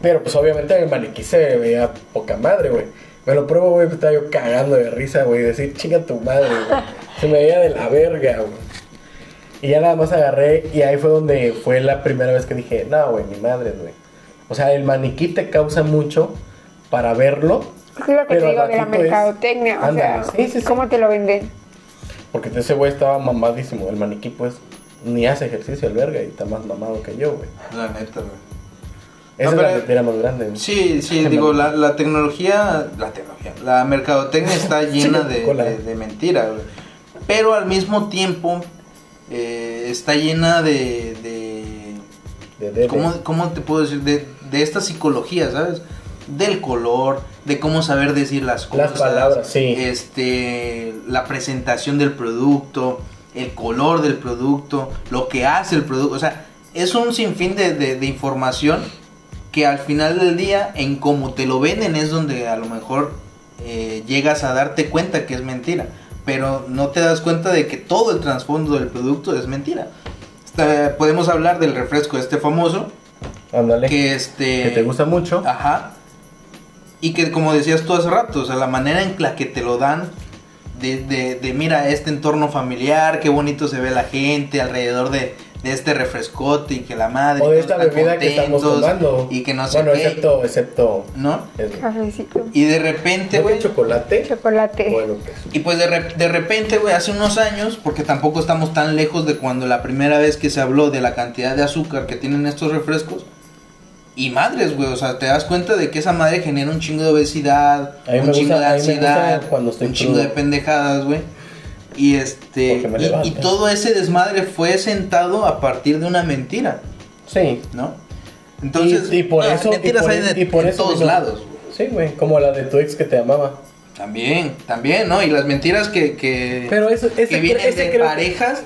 Pero pues obviamente el maniquí se veía poca madre, güey. Me lo pruebo, güey, estaba yo cagando de risa, güey. Decir, chinga tu madre, güey. Se me veía de la verga, güey. Y ya nada más agarré y ahí fue donde fue la primera vez que dije, no, güey, mi madre, güey. O sea, el maniquí te causa mucho para verlo, Es lo que Pero te digo de la ratito es- mercadotecnia. O Ándale, sea, sí, sí, sí. ¿cómo te lo venden? porque ese güey estaba mamadísimo. El maniquí, pues, ni hace ejercicio el verga y está más mamado que yo, güey. La neta, güey. Esa No, es la pero- más grande. Sí, sí, digo, la, la tecnología, la tecnología, la mercadotecnia *laughs* está llena de, de, de mentira, güey. Pero al mismo tiempo eh, está llena de, de ¿cómo, cómo te puedo decir? De, de esta psicología, ¿sabes? Del color, de cómo saber decir las cosas. Las palabras, sí. Este, la presentación del producto, el color del producto, lo que hace el producto. O sea, es un sinfín de información que al final del día, en cómo te lo venden, es donde a lo mejor eh, llegas a darte cuenta que es mentira. Pero no te das cuenta de que todo el trasfondo del producto es mentira. Podemos hablar del refresco este famoso, Ándale. que este... Que te gusta mucho. Ajá. Y que como decías tú hace rato, o sea, la manera en la que te lo dan, de, de, de, mira este entorno familiar, qué bonito se ve la gente alrededor de, de este refrescote y que la madre... o de esta bebida que estamos tomando. Y que no sé Bueno, qué, excepto, excepto. ¿no? Cafecito. Y de repente, ¿No que güey... chocolate? Chocolate. Bueno, pues. Y pues de, re- de repente, güey, hace unos años, porque tampoco estamos tan lejos de cuando la primera vez que se habló de la cantidad de azúcar que tienen estos refrescos. Y madres, güey, o sea, te das cuenta de que esa madre genera un chingo de obesidad, un chingo gusta- de ansiedad, un chingo crudo. de pendejadas, güey. Y este, y- y, todo ese desmadre fue sentado a partir de una mentira, Sí. ¿no? Entonces, y, y por ah, eso. y por, hay de y por en eso todos lados. güey. Sí, güey. Como la de tu ex que te amaba. También, también, ¿no? Y las mentiras que, que, Pero eso, ese, que vienen ese de creo que- parejas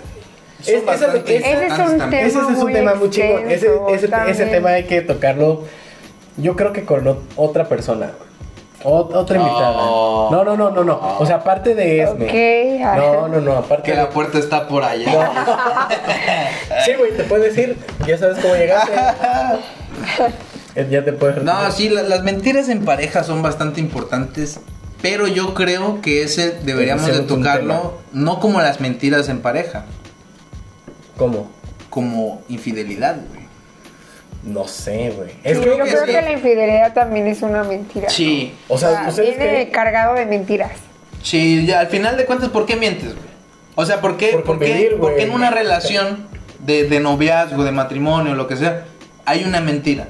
Es- ese es un también. Ese, ese es un tema muy chingón. Ese, ese, ese tema hay que tocarlo. Yo creo que con otra persona. Otra No. invitada. No, no, no, no, no. O sea, aparte de Esme. Ok, ajá. No, no, no, aparte Que de- la puerta está por allá. *laughs* Sí, güey, te puedes decir. Ya sabes cómo llegaste. *laughs* Ya te puedes No, sí, la- las mentiras en pareja son bastante importantes, pero yo creo que ese deberíamos de tocarlo no como las mentiras en pareja, ¿Cómo? como infidelidad, güey. No sé, güey. Sí, Es yo que, creo que creo que la infidelidad también es una mentira. Sí, o sea, viene creen- cargado de mentiras. sí, ya al final de cuentas, ¿por qué mientes, güey? O sea, ¿por qué, Por por qué- por en una relación de, de noviazgo, de matrimonio, lo que sea, hay una mentira?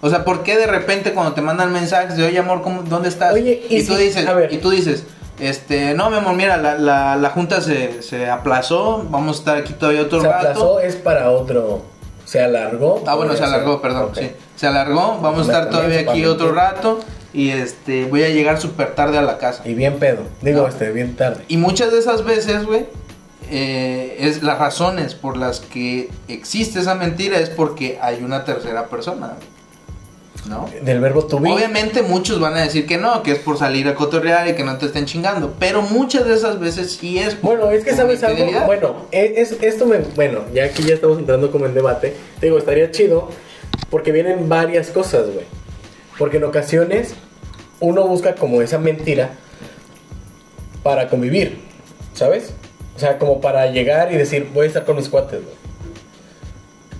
O sea, ¿por qué de repente cuando te mandan mensajes de, oye, amor, ¿cómo, ¿dónde estás? Oye, y tú si- dices, a ver. y tú dices, este, no, mi amor, mira, la, la, la junta se, se aplazó, vamos a estar aquí todavía otro Se rato. aplazó es para otro. Se alargó. Ah, bueno, se alargó, ser. perdón, sí. Se alargó, vamos a estar todavía aquí otro rato y este, voy a llegar súper tarde a la casa. Y bien pedo. Digo, No. este, bien tarde. Y muchas de esas veces, güey, eh, es las razones por las que existe esa mentira es porque hay una tercera persona, ¿no? Del verbo to be. Obviamente muchos van a decir que no, que es por salir a cotorrear y que no te estén chingando, pero muchas de esas veces sí es por Bueno, es que sabes algo. Bueno, e- es, esto me. Bueno, ya aquí ya estamos entrando como en debate. Te digo, estaría chido porque vienen varias cosas, güey. Porque en ocasiones uno busca como esa mentira para convivir, ¿sabes? O sea, como para llegar y decir, voy a estar con mis cuates, güey.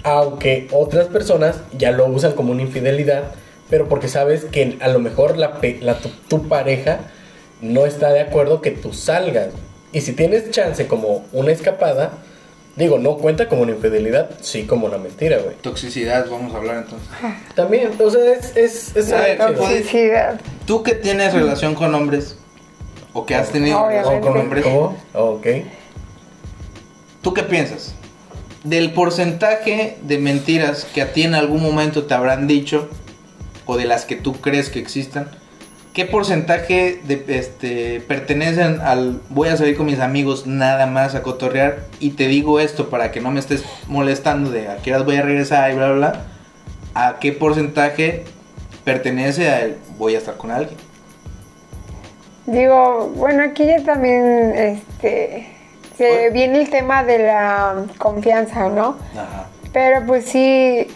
Aunque otras personas ya lo usan como una infidelidad, pero porque sabes que a lo mejor la, tu, tu pareja no está de acuerdo que tú salgas. Y si tienes chance como una escapada, digo, no cuenta como una infidelidad, sí como una mentira, güey. Toxicidad, vamos a hablar entonces. También, entonces es... es, es A ver, chido. pues, Toxicidad. Tú que tienes relación con hombres o que has tenido Obviamente. relación con hombres, ¿Cómo? Ok. ¿tú qué piensas? Del porcentaje de mentiras que a ti en algún momento te habrán dicho o de las que tú crees que existan, ¿qué porcentaje de este pertenecen al voy a salir con mis amigos nada más a cotorrear y te digo esto para que no me estés molestando de a qué voy a regresar y bla bla bla? ¿A qué porcentaje pertenece al voy a estar con alguien? Digo, bueno, aquí ya también este, se viene el tema de la confianza, ¿no? Ajá. Pero pues sí,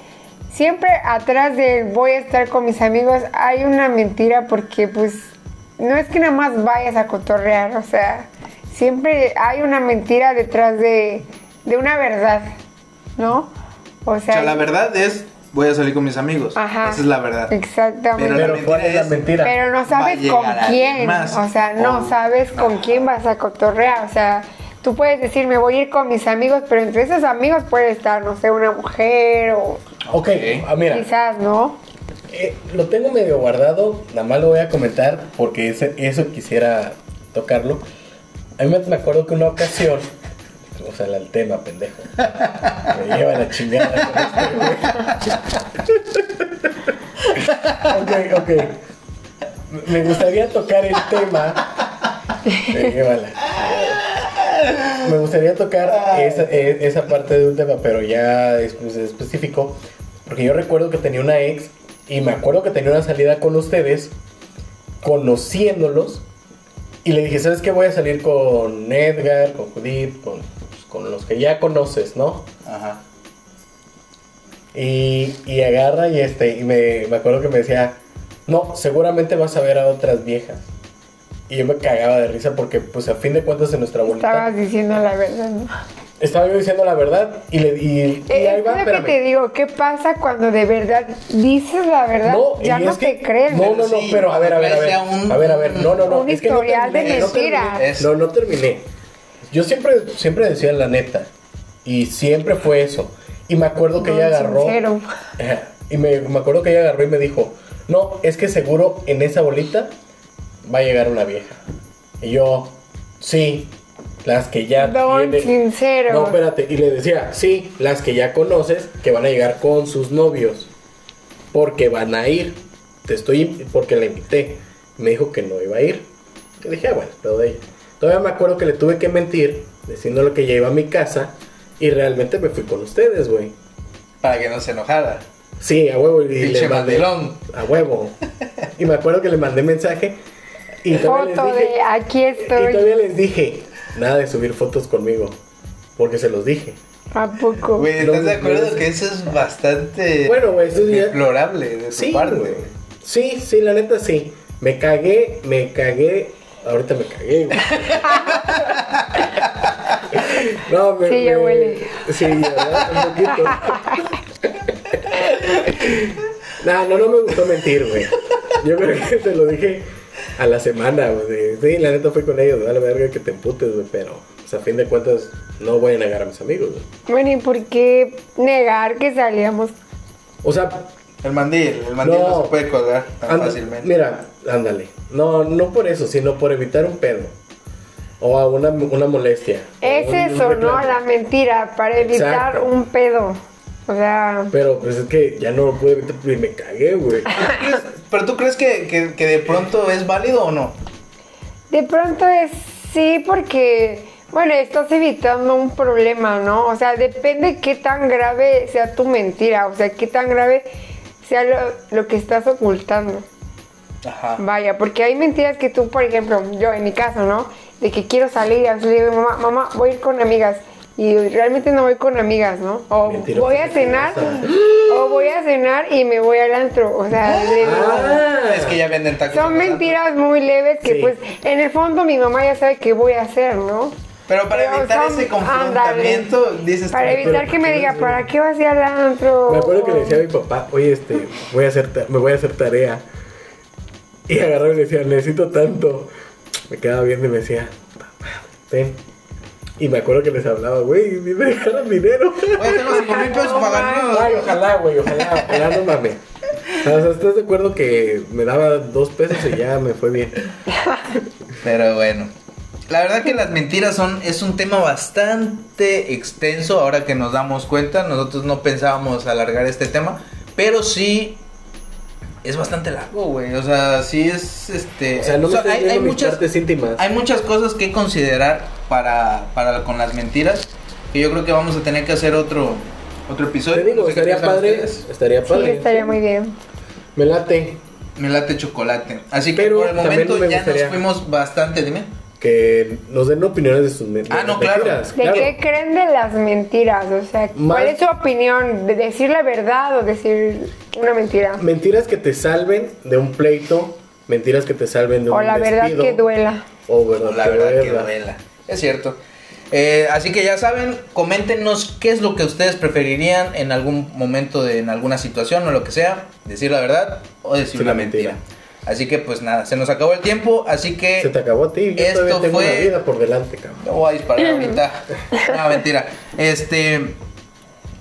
siempre atrás del voy a estar con mis amigos hay una mentira porque pues no es que nada más vayas a cotorrear, o sea, siempre hay una mentira detrás de, de una verdad, ¿no? O O sea, sea, la verdad es voy a salir con mis amigos. Ajá. Esa es la verdad. Exactamente. Pero Pero ¿cuál mentira es la mentira? Pero no sabes con quién. más. O sea, no O- sabes con Ajá. quién vas a cotorrear. O sea, tú puedes decir, me voy a ir con mis amigos, pero entre esos amigos puede estar, no sé, una mujer o Ok, ah, mira. quizás, ¿no? Eh, lo tengo medio guardado, nada más lo voy a comentar porque ese- eso quisiera tocarlo. A mí me, acuerdo que una ocasión, *laughs* o sea, el tema, pendejo, me lleva la chingada. con este, güey. *laughs* ok, ok. Me gustaría tocar el tema. Me lleva la chingada. Me gustaría tocar esa, e- esa parte de un tema, pero ya es pues, específico. Porque yo recuerdo que tenía una ex y me acuerdo que tenía una salida con ustedes, conociéndolos. Y le dije, ¿sabes qué? Voy a salir con Edgar, con Judith, con, pues, con los que ya conoces, ¿no? Ajá. Y, y agarra y este, y me, me acuerdo que me decía, no, seguramente vas a ver a otras viejas. Y yo me cagaba de risa porque, pues, a fin de cuentas, en nuestra bolita Estabas diciendo la verdad, ¿no? estaba yo diciendo la verdad y le y, y Eh, ahí va, lo que te digo, ¿qué pasa cuando de verdad dices la verdad? ya no es que- te creen. No, no, no, Sí, pero a ver, a ver, a ver. A ver, a ver, no, no, no. un es que no historial de no mentiras. No, no terminé. Yo siempre, siempre decía la neta. Y siempre fue eso. Y me acuerdo que ella agarró. *laughs* Y me, me acuerdo que ella agarró y me dijo: No, es que seguro en esa bolita va a llegar una vieja. Y yo, sí, las que ya. Don tiene- sincero. No, espérate. Y le decía: Sí, las que ya conoces que van a llegar con sus novios. Porque van a ir. Te estoy. Porque la invité. Me dijo que no iba a ir. Que dije, ah, bueno, pero de ella. Todavía me acuerdo que le tuve que mentir. Diciéndole que ya iba a mi casa. Y realmente me fui con ustedes, güey. Para que no se enojara. Sí, a huevo. Y Pinche le mandé. mandilón. A huevo. *laughs* Y me acuerdo que le mandé mensaje. Y todavía Foto les dije. de aquí Y estoy. todavía les dije. Nada de subir fotos conmigo. Porque se los dije. ¿A poco? Güey, ¿estás No, de acuerdo no, que eso es bastante Bueno, güey, eso ya- deplorable de Sí, parte, güey. güey? Sí, sí, la neta sí. Me cagué, me cagué. Ahorita me cagué, güey. *laughs* No, me, Sí, ya me- huele. Sí, ¿verdad? Un poquito. *laughs* No, no, no me gustó mentir, güey. Yo creo que te lo dije a la semana, güey. Sí, la neta fui con ellos, vale verga que te emputes, güey. Pero, pues, a fin de cuentas, no voy a negar a mis amigos, güey. Bueno, ¿y por qué negar que salíamos? O sea, El mandil, el mandil no, se puede colgar tan fácilmente. Mira, ándale. No, no por eso, sino por evitar un pedo. O a una, una molestia. Es un- un eso, ¿no? La mentira, para evitar Exacto. un pedo. O sea, Pero pues es que ya no lo pude evitar y me cagué, güey. *laughs* Pero tú crees que, que, que de pronto es válido o no? de pronto es sí porque, bueno, estás evitando un problema, ¿no? O sea, depende qué tan grave sea tu mentira, o sea, qué tan grave sea lo, lo que estás ocultando. Ajá. Vaya, porque hay mentiras que tú, por ejemplo, yo en mi caso, ¿no? De que quiero salir, así le digo, mamá, mamá, voy a ir con amigas. Y realmente no voy con amigas, ¿no? O Mentira voy a cenar, *gasps* o voy a cenar y me voy al antro. O sea, digo, Ah, Es que ya venden tacos. son mentiras muy leves que Sí. pues en el fondo mi mamá ya sabe qué voy a hacer, ¿no? Pero para Pero evitar son- ese confrontamiento, dices tú, Para evitar que me diga, ¿para qué vas a ir al antro? Me acuerdo que le decía a mi papá, oye, este, voy a hacer me voy a hacer tarea. Y agarraba y le decía, necesito tanto. Me quedaba viendo y me decía, ten. Y me acuerdo que les hablaba, güey, me dejaron dinero. Oye, tengo *laughs* 5 mil pesos para ganar. Ay, ojalá, güey, ojalá, ojalá no mames. O sea, ¿estás de acuerdo que me daba dos pesos y ya me fue bien? Pero bueno. La verdad que las mentiras son es un tema bastante extenso ahora que nos damos cuenta. Nosotros no pensábamos alargar este tema, pero sí es bastante largo, güey. O sea, sí es este O sea, no o sea, viendo mis partes íntimas. hay muchas cosas que considerar para, para con las mentiras que yo creo que vamos a tener que hacer otro otro episodio. Te digo, No sé estaría padre, estaría Sí, padre. estaría muy bien. Me late Me late chocolate. Así que Pero por el momento me ya gustaría- nos fuimos bastante, dime. que nos den opiniones de sus men- Ah, no, claro. mentiras, ¿De claro. qué creen de las mentiras? O sea, ¿cuál Más- es su opinión? ¿De decir la verdad o decir una mentira? Mentiras que te salven de un pleito, mentiras que te salven de un O la verdad despido, que duela. O verdad, la que verdad que duela. Es cierto. Eh, así que ya saben, coméntenos qué es lo que ustedes preferirían en algún momento, de, en alguna situación o lo que sea, decir la verdad o decir Sí, una la mentira. mentira. Así que pues nada, se nos acabó el tiempo, así que Se te acabó a ti, yo Esto todavía tengo fue- una vida por delante, cabrón. no voy a disparar ahorita. No, mentira. Este,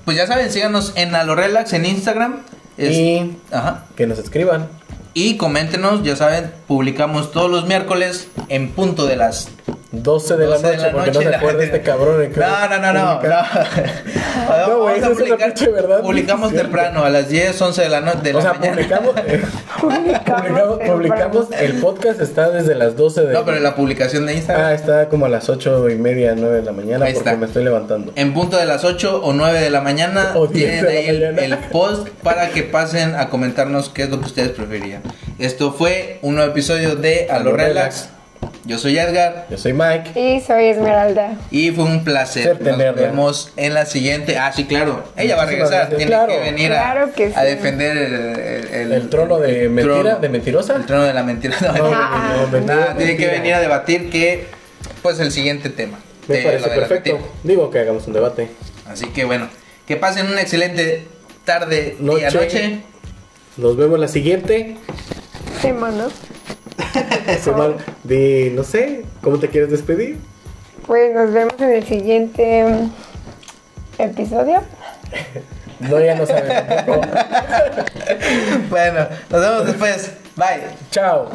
pues ya saben, síganos en Alorelax en Instagram. Es- Y Ajá. que nos escriban. Y coméntenos, ya saben, publicamos todos los miércoles en punto de las 12 de la 12 noche, porque no se acuerda este cabrón. en No, no, no, no. No, *laughs* No, Vamos güey, es una publicar- pinche verdad. Publicamos es temprano, a las 10, 11 de la noche de O la sea, mañana. publicamos, eh, *laughs* publicamos, publicamos, el podcast está desde las 12 de No, pero la publicación de Instagram. Ah, está como a las 8 y media, 9 de la mañana Ahí porque está. me estoy levantando. En punto de las 8 o 9 de la mañana O 10 tienen de la ahí el, mañana. el post para que pasen a comentarnos qué es lo que ustedes preferían. Esto fue un nuevo episodio de A lo A lo Relax. Yo soy Edgar Yo soy Mike. Y soy Esmeralda. y fue un placer. Nos vemos en la siguiente. Ah, sí, claro. Ella va a regresar. Tiene Claro. que venir a, Claro que a sí. defender el, el- El trono de el mentira, trono- de mentirosa. El trono de la mentira. *laughs* No, No, no, Nada, tiene que venir a debatir que, pues, el siguiente tema. Me de parece perfecto. Digo que hagamos un debate. Así que bueno, que pasen una excelente tarde, Noche. día, noche. Nos vemos la siguiente Semana. *laughs* De, no sé, ¿cómo te quieres despedir? Pues nos vemos en el siguiente episodio. *laughs* No, ya no sabes tampoco. *laughs* Bueno, nos vemos después. Bye. Chao.